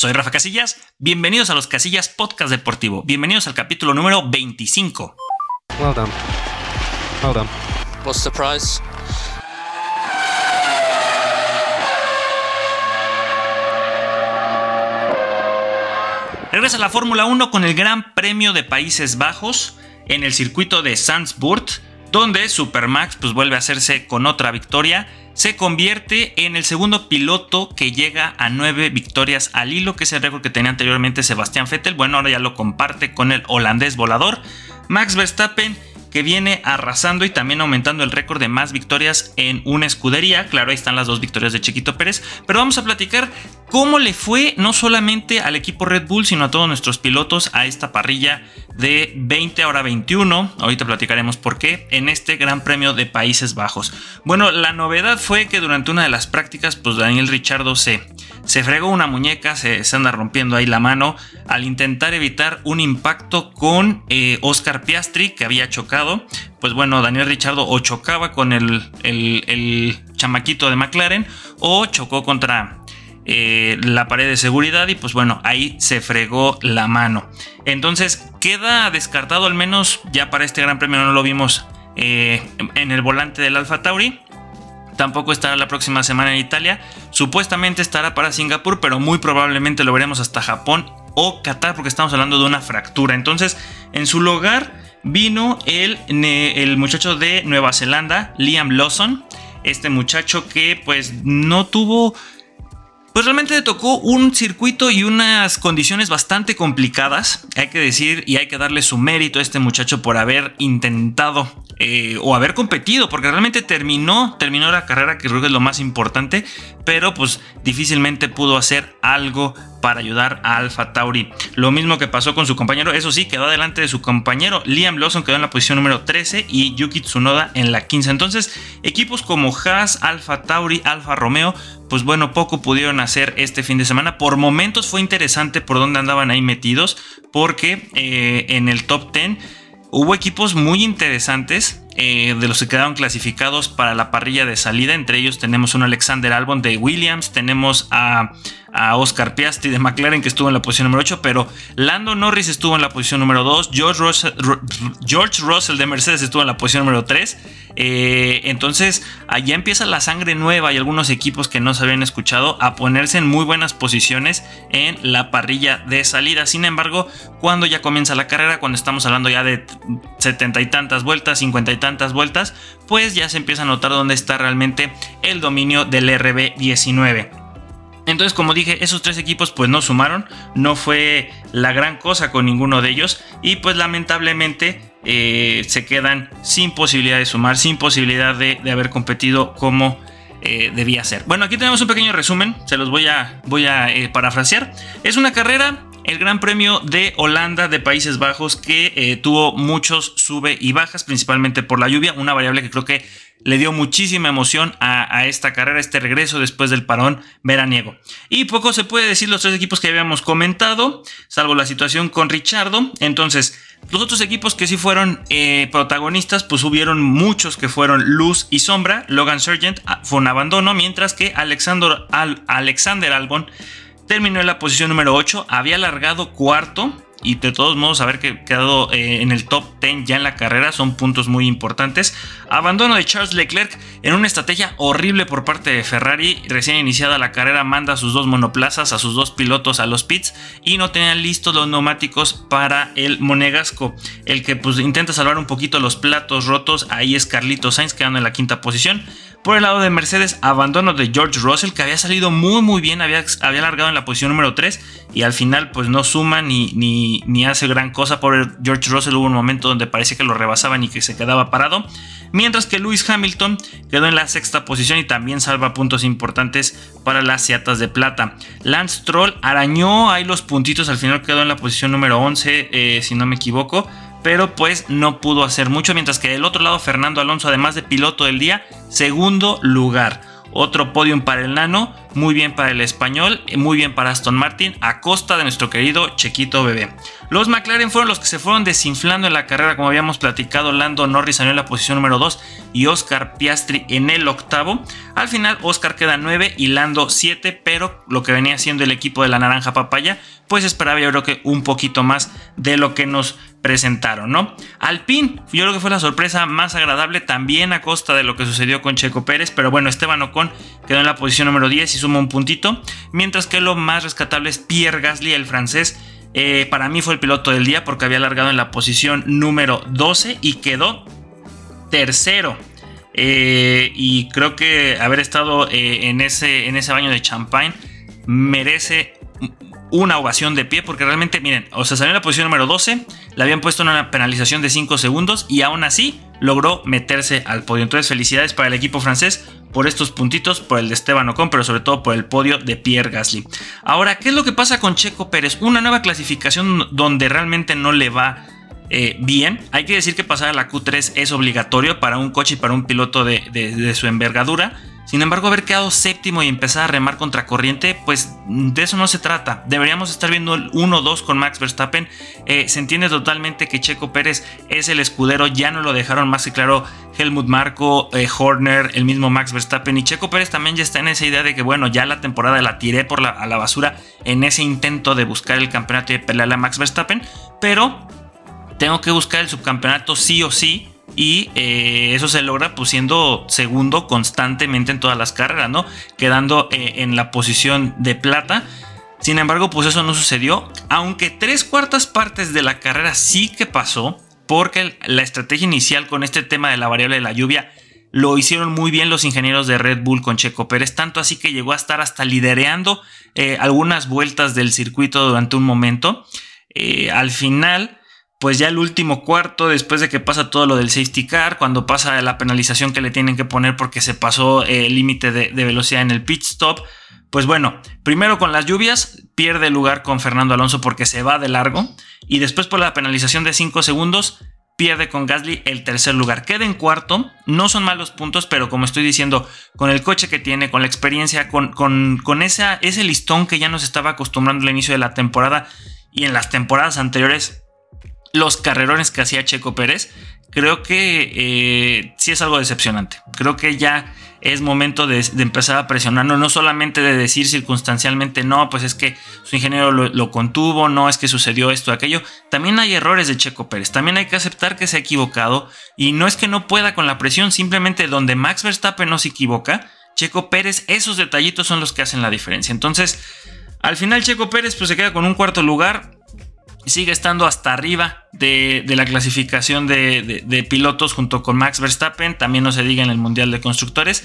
Soy Rafa Casillas, bienvenidos a los Casillas Podcast Deportivo, bienvenidos al capítulo número 25. Well done. Well done. What's the prize? Regresa la Fórmula 1 con el Gran Premio de Países Bajos en el circuito de Sandsburg, donde Supermax pues vuelve a hacerse con otra victoria se convierte en el segundo piloto que llega a nueve victorias al hilo, que es el récord que tenía anteriormente Sebastián Vettel. Bueno, ahora ya lo comparte con el holandés volador. Max Verstappen que viene arrasando y también aumentando el récord de más victorias en una escudería. Claro, ahí están las dos victorias de Chiquito Pérez. Pero vamos a platicar cómo le fue no solamente al equipo Red Bull, sino a todos nuestros pilotos a esta parrilla de 20 ahora 21. Ahorita platicaremos por qué en este Gran Premio de Países Bajos. Bueno, la novedad fue que durante una de las prácticas, pues Daniel Richardo se, se fregó una muñeca, se, anda rompiendo ahí la mano al intentar evitar un impacto con eh, Oscar Piastri que había chocado. Pues bueno, Daniel Richardo o chocaba con el, el chamaquito de McLaren o chocó contra eh, la pared de seguridad y pues bueno, ahí se fregó la mano. Entonces queda descartado al menos ya para este Gran Premio, no lo vimos eh, en el volante del Alfa Tauri. Tampoco estará la próxima semana en Italia. Supuestamente estará para Singapur, pero muy probablemente lo veremos hasta Japón o Qatar porque estamos hablando de una fractura. Entonces, en su lugar vino el, el muchacho de Nueva Zelanda, Liam Lawson. Este muchacho que pues no tuvo pues realmente le tocó un circuito y unas condiciones bastante complicadas, hay que decir, y hay que darle su mérito a este muchacho por haber intentado eh, o haber competido, porque realmente terminó, terminó la carrera, que creo que es lo más importante, pero pues difícilmente pudo hacer algo para ayudar a Alfa Tauri. Lo mismo que pasó con su compañero, eso sí, quedó delante de su compañero. Liam Lawson quedó en la posición número 13 y Yuki Tsunoda en la 15. Entonces, equipos como Haas, Alfa Tauri, Alfa Romeo, pues bueno, poco pudieron hacer este fin de semana. Por momentos fue interesante por dónde andaban ahí metidos, porque eh, en el top 10 hubo equipos muy interesantes eh, de los que quedaron clasificados para la parrilla de salida. Entre ellos tenemos un Alexander Albon de Williams, tenemos a, Oscar Piastri de McLaren que estuvo en la posición número 8, pero Lando Norris estuvo en la posición número 2, George Russell, George Russell de Mercedes estuvo en la posición número 3. Eh, entonces allá empieza la sangre nueva y algunos equipos que no se habían escuchado a ponerse en muy buenas posiciones en la parrilla de salida. Sin embargo, cuando ya comienza la carrera, cuando estamos hablando ya de setenta y tantas vueltas, cincuenta y tantas vueltas, pues ya se empieza a notar dónde está realmente el dominio del RB19. Entonces, como dije, esos tres equipos pues no sumaron, no fue la gran cosa con ninguno de ellos y pues lamentablemente eh, se quedan sin posibilidad de sumar, sin posibilidad de, haber competido como eh, debía ser. Bueno, aquí tenemos un pequeño resumen, se los voy a, voy a eh, parafrasear. Es una carrera el Gran Premio de Holanda de Países Bajos que tuvo muchos sube y bajas, principalmente por la lluvia, una variable que creo que le dio muchísima emoción a, esta carrera, este regreso después del parón veraniego. Y poco se puede decir los tres equipos que habíamos comentado, salvo la situación con Richardo. Entonces, los otros equipos que sí fueron eh, protagonistas, pues hubieron muchos que fueron luz y sombra. Logan Sargent ah, fue un abandono, mientras que Alexander, Alexander Albon terminó en la posición número 8, había alargado cuarto y de todos modos haber quedado eh, en el top 10 ya en la carrera son puntos muy importantes. Abandono de Charles Leclerc en una estrategia horrible por parte de Ferrari. Recién iniciada la carrera manda a sus dos monoplazas, a sus dos pilotos a los pits y no tenían listos los neumáticos para el monegasco. El que pues intenta salvar un poquito los platos rotos ahí es Carlito Sainz quedando en la quinta posición. Por el lado de Mercedes, abandono de George Russell, que había salido muy muy bien, había, había largado en la posición número 3 y al final pues no suma ni, ni, ni hace gran cosa. Por George Russell hubo un momento donde parece que lo rebasaban y que se quedaba parado. Mientras que Lewis Hamilton quedó en la sexta posición y también salva puntos importantes para las Seatas de plata. Lance Troll arañó ahí los puntitos, al final quedó en la posición número 11, eh, si no me equivoco pero pues no pudo hacer mucho, mientras que del otro lado Fernando Alonso, además de piloto del día, segundo lugar. Otro podium para el Nano, muy bien para el español, muy bien para Aston Martin, a costa de nuestro querido Chequito Bebé. Los McLaren fueron los que se fueron desinflando en la carrera, como habíamos platicado, Lando Norris salió en la posición número 2 y Oscar Piastri en el octavo. Al final Oscar queda 9 y Lando 7, pero lo que venía siendo el equipo de la naranja papaya, pues esperaba yo creo que un poquito más de lo que nos presentaron, ¿no? Alpine, yo creo que fue la sorpresa más agradable también a costa de lo que sucedió con Checo Pérez, pero bueno, Esteban Ocon quedó en la posición número 10 y suma un puntito, mientras que lo más rescatable es Pierre Gasly, el francés. Eh, para mí fue el piloto del día porque había alargado en la posición número 12 y quedó tercero. Eh, y creo que haber estado eh, en, ese, en ese baño de champagne merece una ovación de pie porque realmente, miren, o sea, salió en la posición número 12, le habían puesto una penalización de 5 segundos y aún así logró meterse al podio. Entonces, felicidades para el equipo francés por estos puntitos, por el de Esteban Ocon, pero sobre todo por el podio de Pierre Gasly. Ahora, ¿qué es lo que pasa con Checo Pérez? Una nueva clasificación donde realmente no le va eh, bien. Hay que decir que pasar a la Q3 es obligatorio para un coche y para un piloto de su envergadura. Sin embargo, haber quedado séptimo y empezar a remar contra corriente, pues de eso no se trata. Deberíamos estar viendo el 1-2 con Max Verstappen. Eh, se entiende totalmente que Checo Pérez es el escudero, ya no lo dejaron más que claro Helmut Marco, eh, Horner, el mismo Max Verstappen. Y Checo Pérez también ya está en esa idea de que, bueno, ya la temporada la tiré por la, a la basura en ese intento de buscar el campeonato y de pelearle a Max Verstappen. Pero tengo que buscar el subcampeonato sí o sí y eh, eso se logra pues siendo segundo constantemente en todas las carreras, ¿no? Quedando eh, en la posición de plata. Sin embargo, pues eso no sucedió, aunque tres cuartas partes de la carrera sí que pasó, porque la estrategia inicial con este tema de la variable de la lluvia lo hicieron muy bien los ingenieros de Red Bull con Checo Pérez, tanto así que llegó a estar hasta lidereando eh, algunas vueltas del circuito durante un momento. al final, pues ya el último cuarto, después de que pasa todo lo del safety car, cuando pasa la penalización que le tienen que poner porque se pasó el límite de, velocidad en el pit stop, pues bueno, primero con las lluvias pierde lugar con Fernando Alonso porque se va de largo y después por la penalización de 5 segundos pierde con Gasly el tercer lugar. Queda en cuarto, no son malos puntos, pero como estoy diciendo, con el coche que tiene, con la experiencia, con, con, con ese listón que ya nos estaba acostumbrando al inicio de la temporada y en las temporadas anteriores, los carrerones que hacía Checo Pérez, creo que eh, sí es algo decepcionante. Creo que ya es momento de, empezar a presionarnos, no solamente de decir circunstancialmente, no, pues es que su ingeniero lo, contuvo, no es que sucedió esto, aquello. También hay errores de Checo Pérez, también hay que aceptar que se ha equivocado y no es que no pueda con la presión, simplemente donde Max Verstappen no se equivoca, Checo Pérez, esos detallitos son los que hacen la diferencia. Entonces, al final Checo Pérez pues se queda con un cuarto lugar, sigue estando hasta arriba de, la clasificación de, pilotos junto con Max Verstappen, también no se diga en el Mundial de Constructores,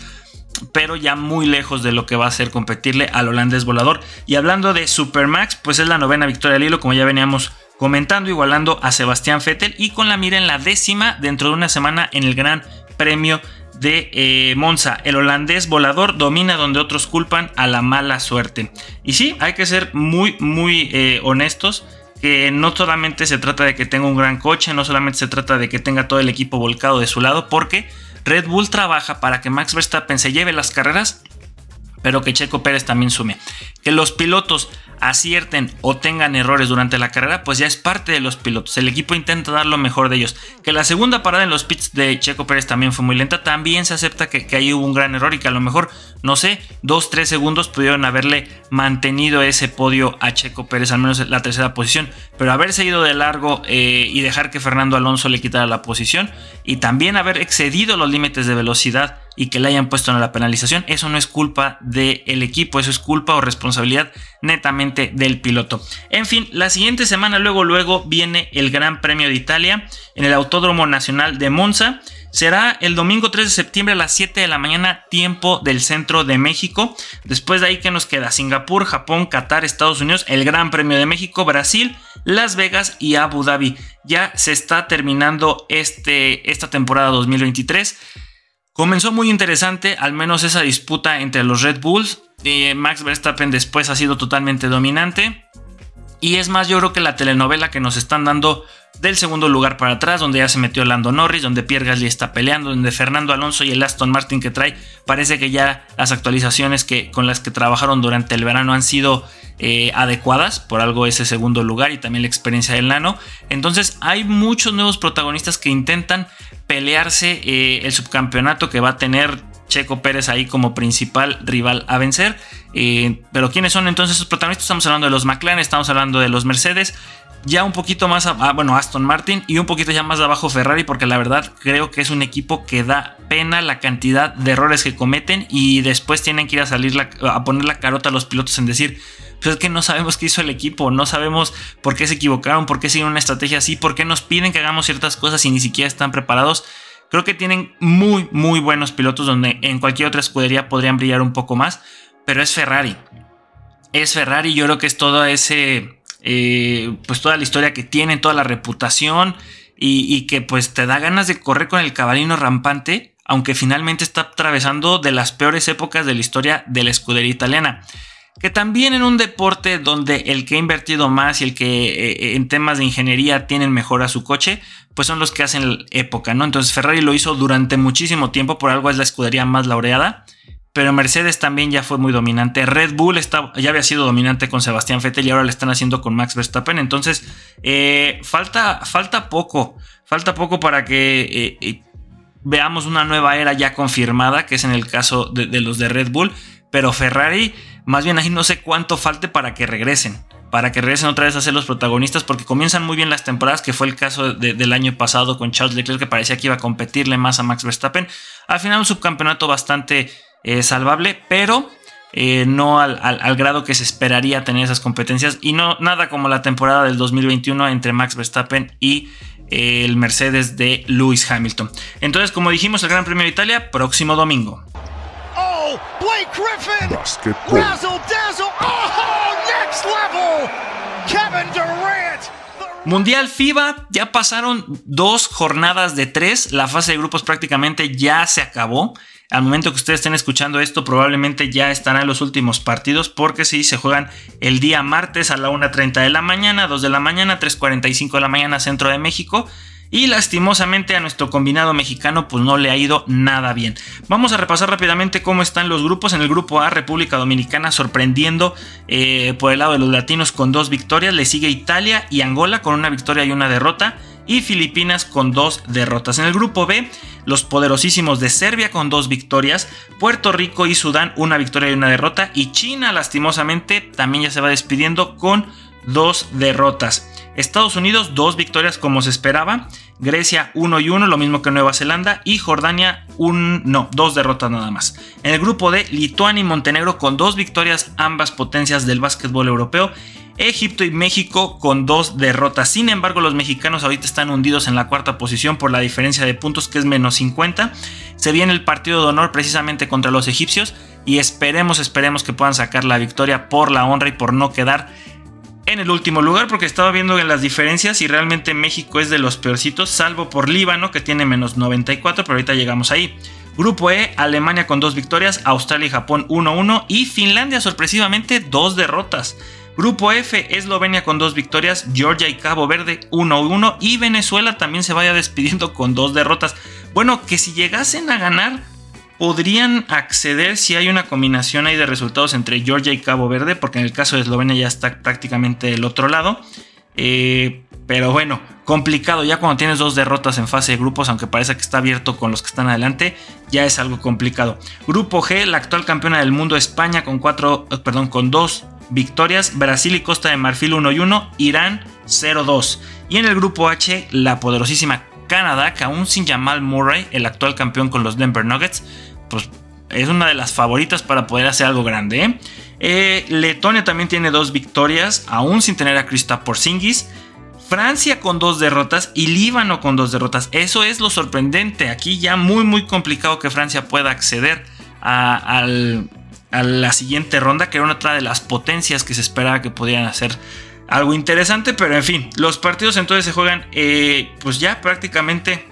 pero ya muy lejos de lo que va a ser competirle al holandés volador. Y hablando de Supermax, pues es la novena victoria al hilo, como ya veníamos comentando, igualando a Sebastián Vettel y con la mira en la décima dentro de una semana en el Gran Premio de eh, Monza. El holandés volador domina donde otros culpan a la mala suerte. Y sí, hay que ser muy, muy eh, honestos que no solamente se trata de que tenga un gran coche, no solamente se trata de que tenga todo el equipo volcado de su lado, porque Red Bull trabaja para que Max Verstappen se lleve las carreras, pero que Checo Pérez también sume. Que los pilotos acierten o tengan errores durante la carrera, pues ya es parte de los pilotos. El equipo intenta dar lo mejor de ellos. Que la segunda parada en los pits de Checo Pérez también fue muy lenta, también se acepta que, ahí hubo un gran error y que a lo mejor, no sé, dos, tres segundos pudieron haberle mantenido ese podio a Checo Pérez, al menos en la tercera posición. Pero haberse ido de largo eh, y dejar que Fernando Alonso le quitara la posición y también haber excedido los límites de velocidad y que le hayan puesto en la penalización, eso no es culpa del equipo, eso es culpa o responsabilidad netamente del piloto. En fin, la siguiente semana luego luego viene el Gran Premio de Italia en el Autódromo Nacional de Monza. Será el domingo 3 de septiembre a las 7 de la mañana, tiempo del centro de México. Después de ahí, que nos queda? Singapur, Japón, Qatar, Estados Unidos, el Gran Premio de México, Brasil, Las Vegas y Abu Dhabi. Ya se está terminando este, esta temporada 2023. Comenzó muy interesante, al menos esa disputa entre los Red Bulls. Max Verstappen después ha sido totalmente dominante. Y es más, yo creo que la telenovela que nos están dando del segundo lugar para atrás, donde ya se metió Lando Norris, donde Pierre Gasly está peleando, donde Fernando Alonso y el Aston Martin que trae, parece que ya las actualizaciones que, con las que trabajaron durante el verano han sido eh, adecuadas, por algo ese segundo lugar y también la experiencia del Nano. Entonces hay muchos nuevos protagonistas que intentan pelearse eh, el subcampeonato que va a tener Checo Pérez ahí como principal rival a vencer. Eh, pero ¿quiénes son entonces esos protagonistas? Estamos hablando de los McLaren, estamos hablando de los Mercedes, ya un poquito más, a, bueno, Aston Martin y un poquito ya más abajo Ferrari, porque la verdad creo que es un equipo que da pena la cantidad de errores que cometen y después tienen que ir a salir a poner la carota a los pilotos en decir, pues es que no sabemos qué hizo el equipo, no sabemos por qué se equivocaron, por qué siguen una estrategia así, por qué nos piden que hagamos ciertas cosas y ni siquiera están preparados. Creo que tienen muy, muy buenos pilotos donde en cualquier otra escudería podrían brillar un poco más, pero es Ferrari. Es Ferrari, yo creo que es todo ese, eh, pues toda la historia que tienen, toda la reputación y, que pues te da ganas de correr con el cabalino rampante, aunque finalmente está atravesando de las peores épocas de la historia de la escudería italiana que también en un deporte donde el que ha invertido más y el que eh, en temas de ingeniería tienen mejor a su coche, pues son los que hacen época, ¿no? Entonces Ferrari lo hizo durante muchísimo tiempo, por algo es la escudería más laureada, pero Mercedes también ya fue muy dominante. Red Bull ya había sido dominante con Sebastián Vettel y ahora lo están haciendo con Max Verstappen. Entonces, eh, falta, falta poco, falta poco para que eh, veamos una nueva era ya confirmada, que es en el caso de los de Red Bull, pero Ferrari más bien ahí no sé cuánto falte para que regresen. Para que regresen otra vez a ser los protagonistas. Porque comienzan muy bien las temporadas. Que fue el caso del año pasado con Charles Leclerc. Que parecía que iba a competirle más a Max Verstappen. Al final un subcampeonato bastante eh, salvable. Pero eh, no al, grado que se esperaría tener esas competencias. Y no nada como la temporada del 2021 entre Max Verstappen y eh, el Mercedes de Lewis Hamilton. Entonces, como dijimos, el Gran Premio de Italia, próximo domingo. Razzle dazzle. Oh, next level. Kevin Durant. Mundial FIBA, ya pasaron dos jornadas de tres. La fase de grupos prácticamente ya se acabó. Al momento que ustedes estén escuchando esto, probablemente ya estarán los últimos partidos, porque sí, se juegan el día martes a la 1.30 de la mañana, 2 de la mañana, 3.45 de la mañana, centro de México. Y lastimosamente a nuestro combinado mexicano pues no le ha ido nada bien. Vamos a repasar rápidamente cómo están los grupos. En el grupo A, República Dominicana sorprendiendo eh, por el lado de los latinos con dos victorias. Le sigue Italia y Angola con una victoria y una derrota. Y Filipinas con dos derrotas. En el grupo B, los poderosísimos de Serbia con dos victorias. Puerto Rico y Sudán una victoria y una derrota. Y China lastimosamente también ya se va despidiendo con dos derrotas. Estados Unidos, dos victorias como se esperaba. Grecia 1 y 1, lo mismo que Nueva Zelanda. Y Jordania, un, no, dos derrotas nada más. En el grupo de Lituania y Montenegro con dos victorias, ambas potencias del básquetbol europeo. Egipto y México con dos derrotas. Sin embargo, los mexicanos ahorita están hundidos en la cuarta posición por la diferencia de puntos que es menos 50. Se viene el partido de honor precisamente contra los egipcios y esperemos, esperemos que puedan sacar la victoria por la honra y por no quedar en el último lugar porque estaba viendo las diferencias y realmente México es de los peorcitos, salvo por Líbano que tiene menos 94, pero ahorita llegamos ahí. Grupo E, Alemania con dos victorias, Australia y Japón 1-1 y Finlandia sorpresivamente dos derrotas. Grupo F, Eslovenia con dos victorias, Georgia y Cabo Verde 1-1 y Venezuela también se vaya despidiendo con dos derrotas. Bueno, que si llegasen a ganar podrían acceder si hay una combinación ahí de resultados entre Georgia y Cabo Verde, porque en el caso de Eslovenia ya está prácticamente del otro lado. Eh, pero bueno, complicado ya cuando tienes dos derrotas en fase de grupos, aunque parece que está abierto con los que están adelante, ya es algo complicado. Grupo G, la actual campeona del mundo España con cuatro, eh, perdón, con dos victorias, Brasil y Costa de Marfil 1 y 1, Irán 0-2. Y en el grupo H, la poderosísima Canadá, que aún sin Jamal Murray, el actual campeón con los Denver Nuggets, pues es una de las favoritas para poder hacer algo grande. ¿eh? Eh, Letonia también tiene dos victorias, aún sin tener a Krista Porzingis. Francia con dos derrotas y Líbano con dos derrotas. Eso es lo sorprendente. Aquí ya muy muy complicado que Francia pueda acceder a, la siguiente ronda, que era otra de las potencias que se esperaba que pudieran hacer algo interesante. Pero en fin, los partidos entonces se juegan eh, pues ya prácticamente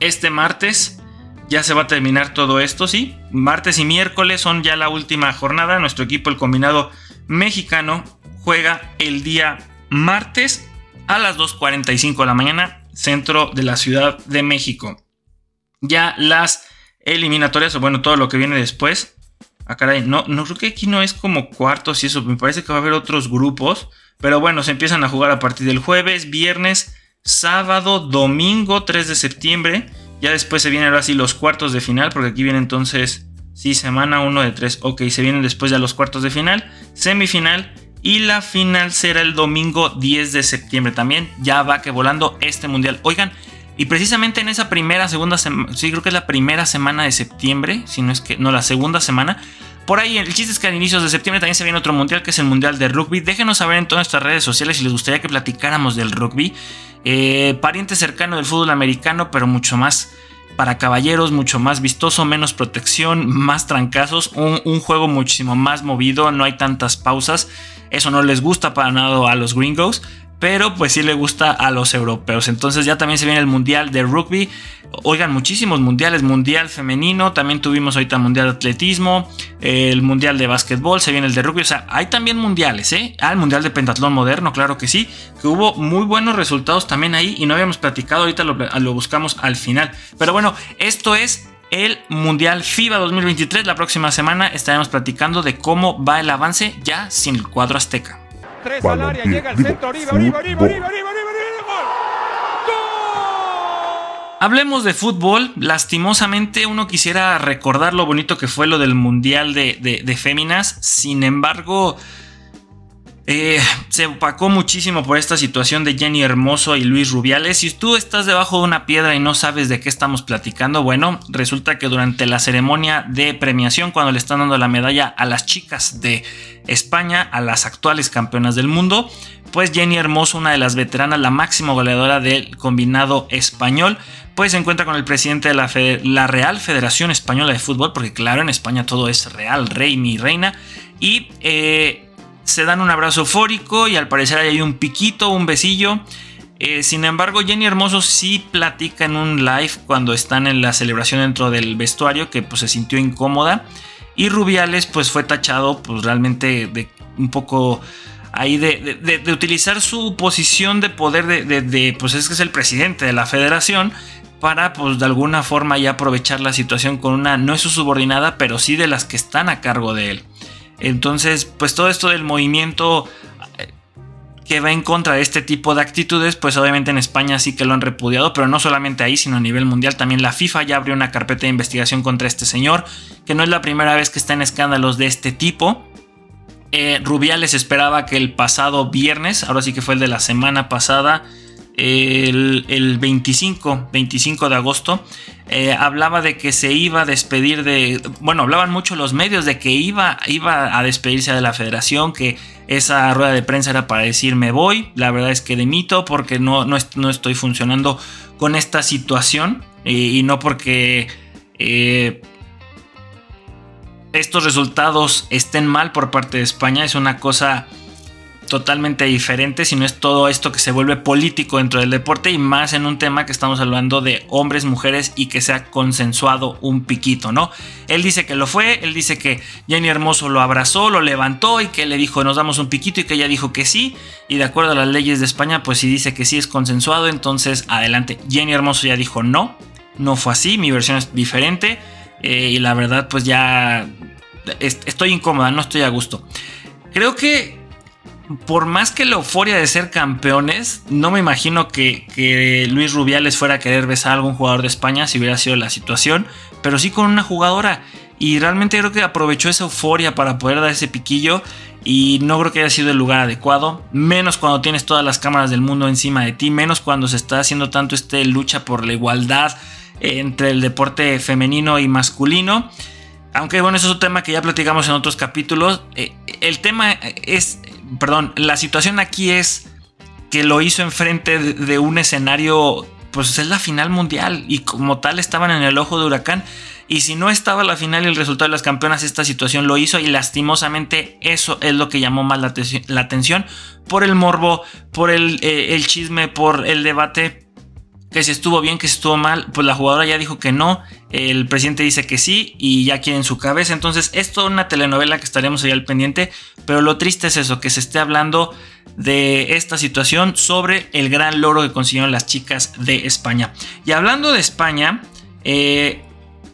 este martes ya se va a terminar todo esto, ¿sí? Martes y miércoles son ya la última jornada. Nuestro equipo, el combinado mexicano, juega el día martes a las 2.45 de la mañana, centro de la Ciudad de México. Ya las eliminatorias, o bueno, todo lo que viene después. Ah, caray, no, no creo que aquí no es como cuartos y eso. Me parece que va a haber otros grupos. Pero bueno, se empiezan a jugar a partir del jueves, viernes, sábado, domingo 3 de septiembre. Ya después se vienen ahora sí los cuartos de final, porque aquí viene entonces, sí, semana 1 de 3. Ok, se vienen después ya los cuartos de final, semifinal y la final será el domingo 10 de septiembre también. Ya va que volando este mundial. Oigan, y precisamente en esa primera, segunda semana, sí creo que es la primera semana de septiembre, si no es que, no, la segunda semana. Por ahí, el chiste es que a inicios de septiembre también se viene otro mundial, que es el mundial de rugby. Déjenos saber en todas nuestras redes sociales si les gustaría que platicáramos del rugby. Eh, pariente cercano del fútbol americano, pero mucho más para caballeros, mucho más vistoso, menos protección, más trancazos, un, un, juego muchísimo más movido, no hay tantas pausas. Eso no les gusta para nada a los gringos, pero pues sí le gusta a los europeos. Entonces ya también se viene el Mundial de Rugby. Oigan, muchísimos mundiales, Mundial femenino, también tuvimos ahorita Mundial de Atletismo, el Mundial de Básquetbol, se viene el de Rugby, o sea, hay también mundiales, ¿eh? Ah, el Mundial de Pentatlón Moderno, claro que sí, que hubo muy buenos resultados también ahí y no habíamos platicado, ahorita lo, lo buscamos al final. Pero bueno, esto es el Mundial FIBA 2023. La próxima semana estaremos platicando de cómo va el avance ya sin el cuadro azteca. Tres al área, llega el centro, arriba, arriba, arriba, arriba, arriba, Hablemos de fútbol. Lastimosamente uno quisiera recordar lo bonito que fue lo del Mundial de, de Féminas. Sin embargo, eh, se opacó muchísimo por esta situación de Jenny Hermoso y Luis Rubiales. Si tú estás debajo de una piedra y no sabes de qué estamos platicando, bueno, resulta que durante la ceremonia de premiación, cuando le están dando la medalla a las chicas de España, a las actuales campeonas del mundo, pues Jenny Hermoso, una de las veteranas, la máxima goleadora del combinado español, pues se encuentra con el presidente de la, Real Federación Española de Fútbol, porque claro, en España todo es real, rey, mi reina, y eh, se dan un abrazo eufórico y al parecer hay un piquito, un besillo. Eh, sin embargo, Jenny Hermoso sí platica en un live cuando están en la celebración dentro del vestuario que pues, se sintió incómoda. Y Rubiales pues fue tachado pues realmente de un poco ahí de, utilizar su posición de poder de, pues es que es el presidente de la federación para pues de alguna forma ya aprovechar la situación con una no es su subordinada pero sí de las que están a cargo de él. Entonces, pues todo esto del movimiento eh, que va en contra de este tipo de actitudes, pues obviamente en España sí que lo han repudiado, pero no solamente ahí, sino a nivel mundial. También la FIFA ya abrió una carpeta de investigación contra este señor, que no es la primera vez que está en escándalos de este tipo. Eh, Rubiales esperaba que el pasado viernes, ahora sí que fue el de la semana pasada, el, 25, 25 de agosto, eh, hablaba de que se iba a despedir de, bueno, hablaban mucho los medios de que iba, iba a despedirse de la federación, que esa rueda de prensa era para decir me voy, la verdad es que de mito porque no, no, no estoy funcionando con esta situación y, no porque... Eh, estos resultados estén mal por parte de España es una cosa totalmente diferente, sino es todo esto que se vuelve político dentro del deporte y más en un tema que estamos hablando de hombres, mujeres y que se ha consensuado un piquito, ¿no? Él dice que lo fue, él dice que Jenny Hermoso lo abrazó, lo levantó y que le dijo nos damos un piquito y que ella dijo que sí y de acuerdo a las leyes de España pues si dice que sí es consensuado entonces adelante. Jenny Hermoso ya dijo no, no fue así, mi versión es diferente eh, y la verdad pues ya estoy incómoda, no estoy a gusto. Creo que por más que la euforia de ser campeones, no me imagino que, Luis Rubiales fuera a querer besar a algún jugador de España si hubiera sido la situación, pero sí con una jugadora. Y realmente creo que aprovechó esa euforia para poder dar ese piquillo y no creo que haya sido el lugar adecuado, menos cuando tienes todas las cámaras del mundo encima de ti, menos cuando se está haciendo tanto este lucha por la igualdad entre el deporte femenino y masculino. Aunque bueno, eso es un tema que ya platicamos en otros capítulos. Eh, el tema es perdón, la situación aquí es que lo hizo enfrente de, un escenario, pues es la final mundial y como tal estaban en el ojo de huracán. Y si no estaba la final y el resultado de las campeonas, esta situación lo hizo y lastimosamente eso es lo que llamó más la, atención por el morbo, por el, eh, el chisme, por el debate que si estuvo bien, que si estuvo mal, pues la jugadora ya dijo que no, el presidente dice que sí y ya quiere en su cabeza, entonces es toda una telenovela que estaremos ahí al pendiente, pero lo triste es eso, que se esté hablando de esta situación sobre el gran logro que consiguieron las chicas de España. Y hablando de España, eh,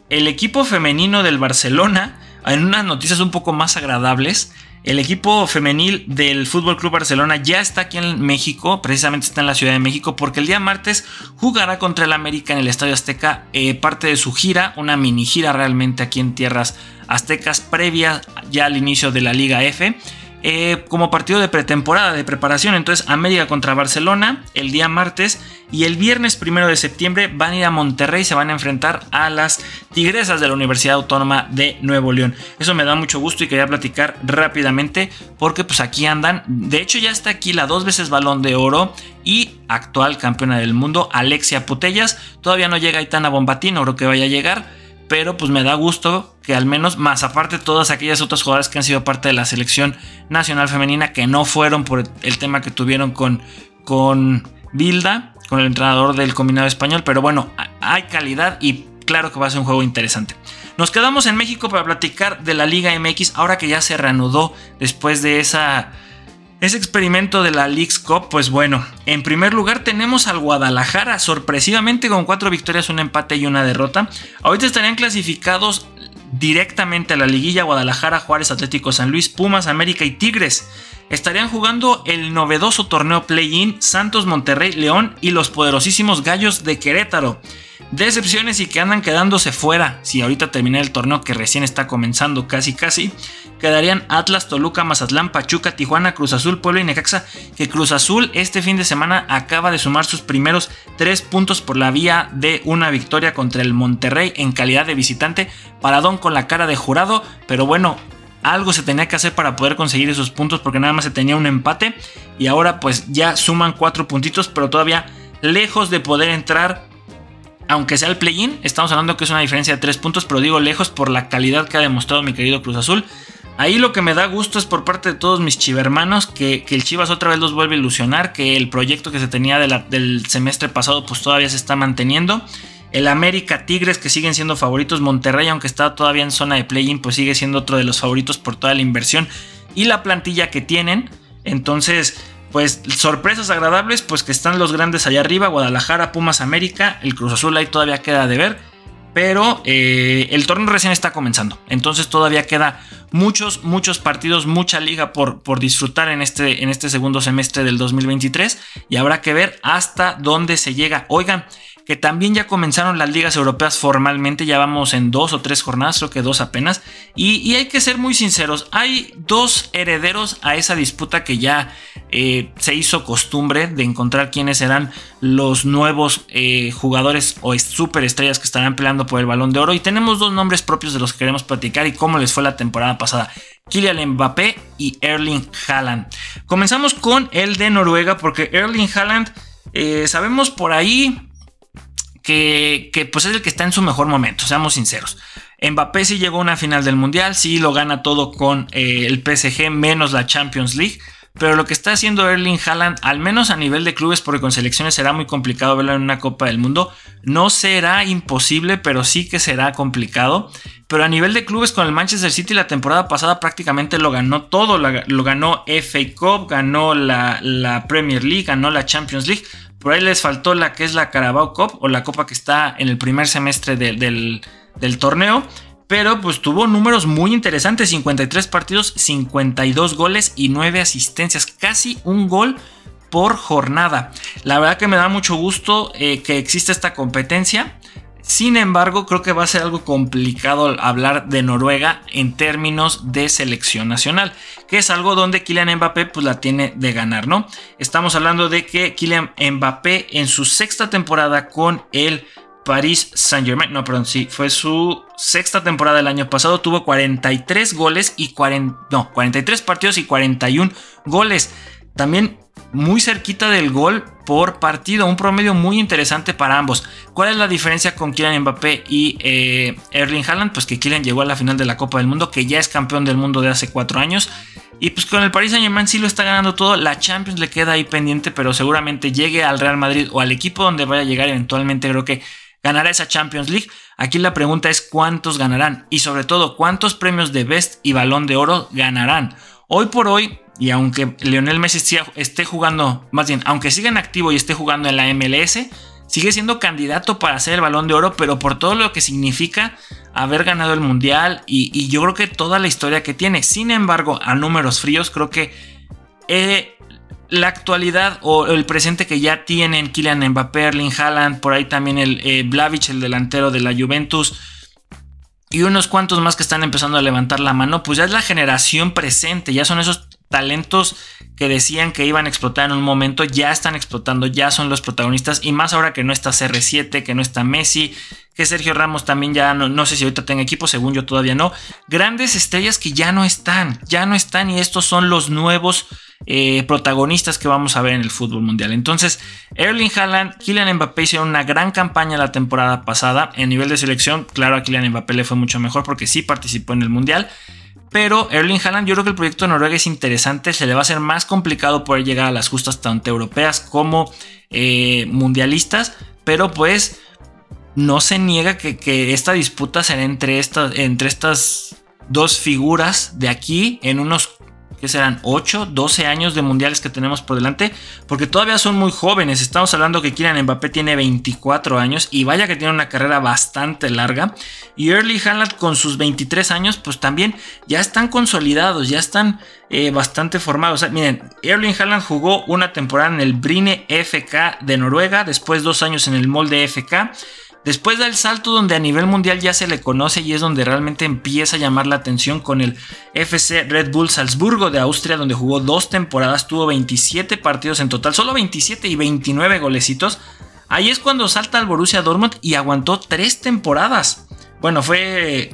el equipo femenino del Barcelona, en unas noticias un poco más agradables, el equipo femenil del Fútbol Club Barcelona ya está aquí en México, precisamente está en la Ciudad de México, porque el día martes jugará contra el América en el Estadio Azteca, eh, parte de su gira, una mini gira realmente aquí en tierras aztecas, previa ya al inicio de la Liga F. Eh, como partido de pretemporada, de preparación. Entonces, América contra Barcelona el día martes y el viernes primero de septiembre van a ir a Monterrey, se van a enfrentar a las Tigresas de la Universidad Autónoma de Nuevo León. Eso me da mucho gusto y quería platicar rápidamente porque pues aquí andan. De hecho, ya está aquí la dos veces balón de oro y actual campeona del mundo, Alexia Putellas. Todavía no llega Itana Bombatín, creo que vaya a llegar pero pues me da gusto que al menos, más aparte todas aquellas otras jugadoras que han sido parte de la selección nacional femenina que no fueron por el tema que tuvieron con, con Bilda, con el entrenador del combinado español, pero bueno, hay calidad y claro que va a ser un juego interesante. Nos quedamos en México para platicar de la Liga MX ahora que ya se reanudó después de esa ese experimento de la Leagues Cup, pues bueno, en primer lugar tenemos al Guadalajara, sorpresivamente con cuatro victorias, un empate y una derrota. Ahorita estarían clasificados directamente a la liguilla Guadalajara, Juárez, Atlético San Luis, Pumas, América y Tigres. Estarían jugando el novedoso torneo Play-In, Santos, Monterrey, León y los poderosísimos Gallos de Querétaro. Decepciones y que andan quedándose fuera. Si ahorita termina el torneo que recién está comenzando casi casi, quedarían Atlas, Toluca, Mazatlán, Pachuca, Tijuana, Cruz Azul, Puebla y Necaxa. Que Cruz Azul este fin de semana acaba de sumar sus primeros tres puntos por la vía de una victoria contra el Monterrey en calidad de visitante. Paradón con la cara de jurado, pero bueno, algo se tenía que hacer para poder conseguir esos puntos porque nada más se tenía un empate y ahora pues ya suman cuatro puntitos pero todavía lejos de poder entrar aunque sea el play-in, estamos hablando que es una diferencia de 3 puntos, pero digo lejos por la calidad que ha demostrado mi querido Cruz Azul. Ahí lo que me da gusto es por parte de todos mis chivermanos que, que el Chivas otra vez los vuelve a ilusionar, que el proyecto que se tenía del semestre pasado pues todavía se está manteniendo. El América Tigres que siguen siendo favoritos, Monterrey aunque está todavía en zona de play-in pues sigue siendo otro de los favoritos por toda la inversión y la plantilla que tienen. Entonces pues sorpresas agradables, pues que están los grandes allá arriba, Guadalajara, Pumas, América, el Cruz Azul ahí todavía queda de ver, pero eh, el torneo recién está comenzando, entonces todavía queda muchos, muchos partidos, mucha liga por, por disfrutar en este, en este segundo semestre del 2023 y habrá que ver hasta dónde se llega. Oigan, que también ya comenzaron las ligas europeas formalmente, ya vamos en dos o tres jornadas, creo que dos apenas, y, hay que ser muy sinceros, hay dos herederos a esa disputa que ya eh, se hizo costumbre de encontrar quiénes serán los nuevos eh, jugadores o superestrellas que estarán peleando por el balón de oro, y tenemos dos nombres propios de los que queremos platicar y cómo les fue la temporada pasada. Kylian Mbappé y Erling Haaland. Comenzamos con el de Noruega porque Erling Haaland, eh, sabemos por ahí que, pues es el que está en su mejor momento, seamos sinceros. Mbappé sí llegó a una final del Mundial, sí lo gana todo con eh, el PSG menos la Champions League. Pero lo que está haciendo Erling Haaland, al menos a nivel de clubes, porque con selecciones será muy complicado verlo en una Copa del Mundo, no será imposible, pero sí que será complicado. Pero a nivel de clubes con el Manchester City la temporada pasada prácticamente lo ganó todo. Lo ganó FA Cup, ganó la, la Premier League, ganó la Champions League. Por ahí les faltó la que es la Carabao Cup o la copa que está en el primer semestre del, torneo. Pero pues tuvo números muy interesantes, 53 partidos, 52 goles y 9 asistencias, casi un gol por jornada. La verdad que me da mucho gusto eh, que exista esta competencia. Sin embargo, creo que va a ser algo complicado hablar de Noruega en términos de selección nacional, que es algo donde Kylian Mbappé pues la tiene de ganar, ¿no? Estamos hablando de que Kylian Mbappé en su sexta temporada con el Paris Saint-Germain, no, perdón, sí, fue su sexta temporada del año pasado, tuvo 43 goles y 40, no, 43 partidos y 41 goles. También muy cerquita del gol por partido, un promedio muy interesante para ambos. ¿Cuál es la diferencia con Kylian Mbappé y eh, Erling Haaland? Pues que Kylian llegó a la final de la Copa del Mundo, que ya es campeón del mundo de hace cuatro años. Y pues con el Paris Saint Germain sí lo está ganando todo. La Champions le queda ahí pendiente, pero seguramente llegue al Real Madrid o al equipo donde vaya a llegar eventualmente. Creo que ganará esa Champions League. Aquí la pregunta es cuántos ganarán y sobre todo cuántos premios de Best y Balón de Oro ganarán. Hoy por hoy y aunque Lionel Messi esté jugando, más bien, aunque siga en activo y esté jugando en la MLS, sigue siendo candidato para hacer el balón de oro, pero por todo lo que significa haber ganado el mundial y, yo creo que toda la historia que tiene. Sin embargo, a números fríos, creo que eh, la actualidad o el presente que ya tienen Kylian Mbappé, Erling Haaland, por ahí también el eh, el delantero de la Juventus y unos cuantos más que están empezando a levantar la mano, pues ya es la generación presente, ya son esos talentos que decían que iban a explotar en un momento, ya están explotando, ya son los protagonistas y más ahora que no está CR7, que no está Messi, que Sergio Ramos también ya no, no sé si ahorita tenga equipo, según yo todavía no, grandes estrellas que ya no están, ya no están y estos son los nuevos eh, protagonistas que vamos a ver en el fútbol mundial. Entonces, Erling Haaland, Kylian Mbappé hicieron una gran campaña la temporada pasada. En nivel de selección, claro, a Kylian Mbappé le fue mucho mejor porque sí participó en el mundial. Pero Erling Haaland, yo creo que el proyecto de Noruega es interesante. Se le va a hacer más complicado poder llegar a las justas tanto europeas como eh, mundialistas. Pero pues no se niega que, esta disputa será entre, entre estas dos figuras de aquí en unos que serán 8, 12 años de mundiales que tenemos por delante, porque todavía son muy jóvenes. Estamos hablando que Kylian Mbappé tiene 24 años y vaya que tiene una carrera bastante larga. Y Early Haaland con sus 23 años, pues también ya están consolidados, ya están eh, bastante formados. miren, Erling Haaland jugó una temporada en el Brine FK de Noruega, después dos años en el Molde FK. Después da el salto donde a nivel mundial ya se le conoce y es donde realmente empieza a llamar la atención con el FC Red Bull Salzburgo de Austria, donde jugó dos temporadas, tuvo 27 partidos en total, solo 27 y 29 golecitos. Ahí es cuando salta al Borussia Dortmund y aguantó tres temporadas. Bueno, fue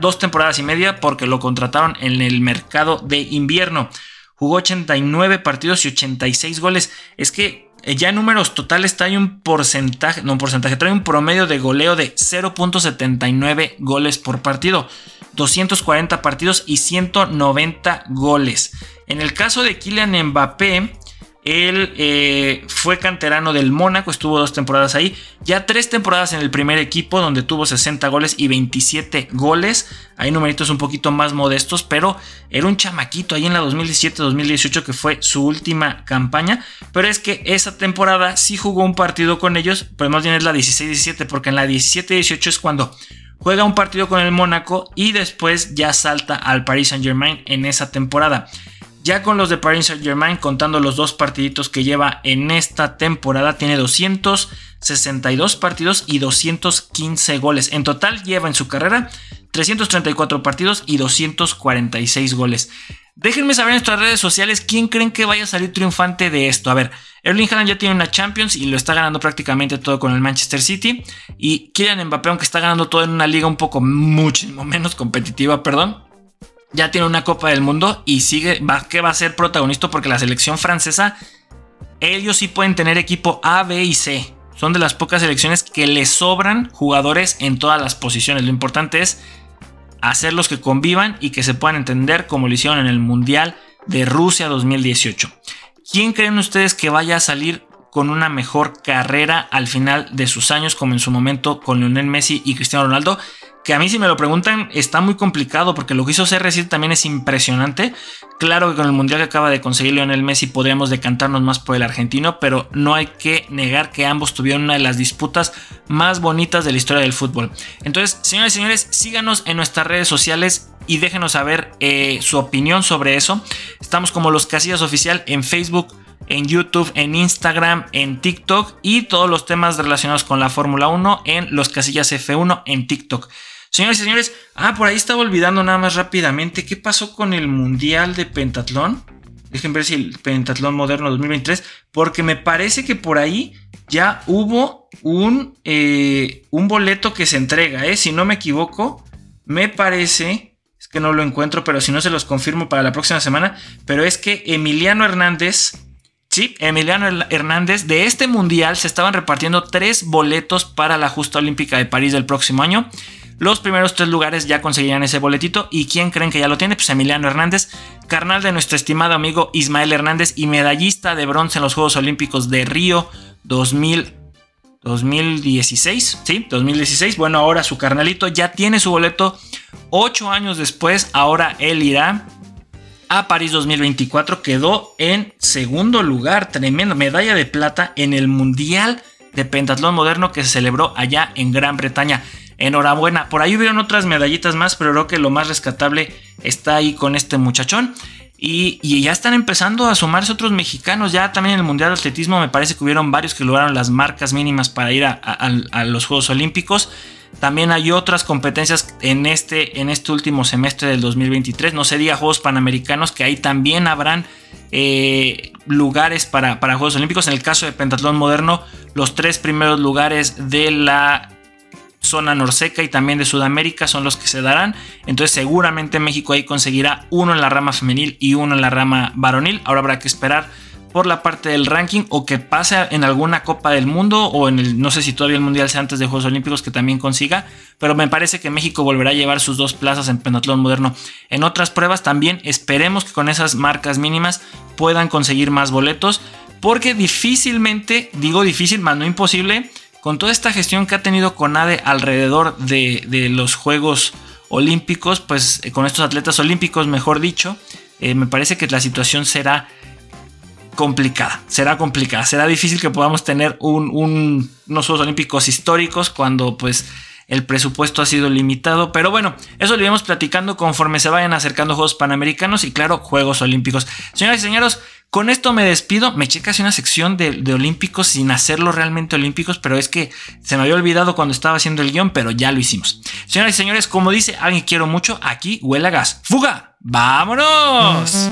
dos temporadas y media porque lo contrataron en el mercado de invierno. Jugó 89 partidos y 86 goles. Es que ya en números totales trae un porcentaje, no un porcentaje, trae un promedio de goleo de 0.79 goles por partido, 240 partidos y 190 goles. En el caso de Kylian Mbappé, él eh, fue canterano del Mónaco, estuvo dos temporadas ahí, ya tres temporadas en el primer equipo donde tuvo 60 goles y 27 goles. Hay numeritos un poquito más modestos, pero era un chamaquito ahí en la 2017-2018 que fue su última campaña. Pero es que esa temporada sí jugó un partido con ellos, pero más bien es la 16-17, porque en la 17-18 es cuando juega un partido con el Mónaco y después ya salta al Paris Saint Germain en esa temporada. Ya con los de Paris Saint Germain, contando los dos partiditos que lleva en esta temporada, tiene 262 partidos y 215 goles. En total lleva en su carrera 334 partidos y 246 goles. Déjenme saber en nuestras redes sociales quién creen que vaya a salir triunfante de esto. A ver, Erling Haaland ya tiene una Champions y lo está ganando prácticamente todo con el Manchester City. Y Kylian Mbappé, aunque está ganando todo en una liga un poco muchísimo menos competitiva, perdón, ya tiene una Copa del Mundo y sigue, va, que va a ser protagonista porque la selección francesa, ellos sí pueden tener equipo A, B y C. Son de las pocas selecciones que le sobran jugadores en todas las posiciones. Lo importante es hacerlos que convivan y que se puedan entender como lo hicieron en el Mundial de Rusia 2018. ¿Quién creen ustedes que vaya a salir con una mejor carrera al final de sus años, como en su momento con Lionel Messi y Cristiano Ronaldo? Que a mí si me lo preguntan está muy complicado porque lo que hizo CR7 también es impresionante. Claro que con el mundial que acaba de conseguir Lionel Messi podríamos decantarnos más por el argentino, pero no hay que negar que ambos tuvieron una de las disputas más bonitas de la historia del fútbol. Entonces, señores y señores, síganos en nuestras redes sociales y déjenos saber eh, su opinión sobre eso. Estamos como los Casillas Oficial en Facebook en YouTube, en Instagram, en TikTok y todos los temas relacionados con la Fórmula 1 en los casillas F1 en TikTok. Señores y señores, ah, por ahí estaba olvidando nada más rápidamente qué pasó con el Mundial de Pentatlón. Dejen ver si el Pentatlón Moderno 2023, porque me parece que por ahí ya hubo un, eh, un boleto que se entrega, ¿eh? si no me equivoco, me parece, es que no lo encuentro, pero si no se los confirmo para la próxima semana, pero es que Emiliano Hernández, sí, Emiliano Hernández, de este mundial se estaban repartiendo tres boletos para la justa olímpica de París del próximo año. Los primeros tres lugares ya conseguirían ese boletito. ¿Y quién creen que ya lo tiene? Pues Emiliano Hernández, carnal de nuestro estimado amigo Ismael Hernández y medallista de bronce en los Juegos Olímpicos de Río 2016. Sí, 2016. Bueno, ahora su carnalito ya tiene su boleto. Ocho años después, ahora él irá a París 2024. Quedó en segundo lugar, tremendo, medalla de plata en el Mundial de Pentatlón Moderno que se celebró allá en Gran Bretaña. Enhorabuena, por ahí hubieron otras medallitas más, pero creo que lo más rescatable está ahí con este muchachón. Y, ya están empezando a sumarse otros mexicanos. Ya también en el Mundial de Atletismo me parece que hubieron varios que lograron las marcas mínimas para ir a los Juegos Olímpicos. También hay otras competencias en este, en este último semestre del 2023. No se diga Juegos Panamericanos, que ahí también habrán eh, lugares para, para Juegos Olímpicos. En el caso de Pentatlón Moderno, los tres primeros lugares de la zona norseca y también de Sudamérica son los que se darán. Entonces seguramente México ahí conseguirá uno en la rama femenil y uno en la rama varonil. Ahora habrá que esperar por la parte del ranking o que pase en alguna Copa del Mundo o en el, no sé si todavía el Mundial sea antes de Juegos Olímpicos que también consiga, pero me parece que México volverá a llevar sus dos plazas en pentatlón moderno. En otras pruebas también esperemos que con esas marcas mínimas puedan conseguir más boletos, porque difícilmente, digo difícil, más no imposible, con toda esta gestión que ha tenido CONADE alrededor de, los Juegos Olímpicos, pues eh, con estos atletas olímpicos, mejor dicho, eh, me parece que la situación será complicada, será complicada, será difícil que podamos tener unos Juegos Olímpicos históricos cuando pues el presupuesto ha sido limitado, pero bueno, eso lo iremos platicando conforme se vayan acercando Juegos Panamericanos y claro, Juegos Olímpicos. Señoras y señores, con esto me despido, me checa una sección de, de, Olímpicos sin hacerlo realmente Olímpicos, pero es que se me había olvidado cuando estaba haciendo el guion, pero ya lo hicimos. Señoras y señores, como dice alguien quiero mucho, aquí huele a gas. ¡Fuga! ¡Vámonos!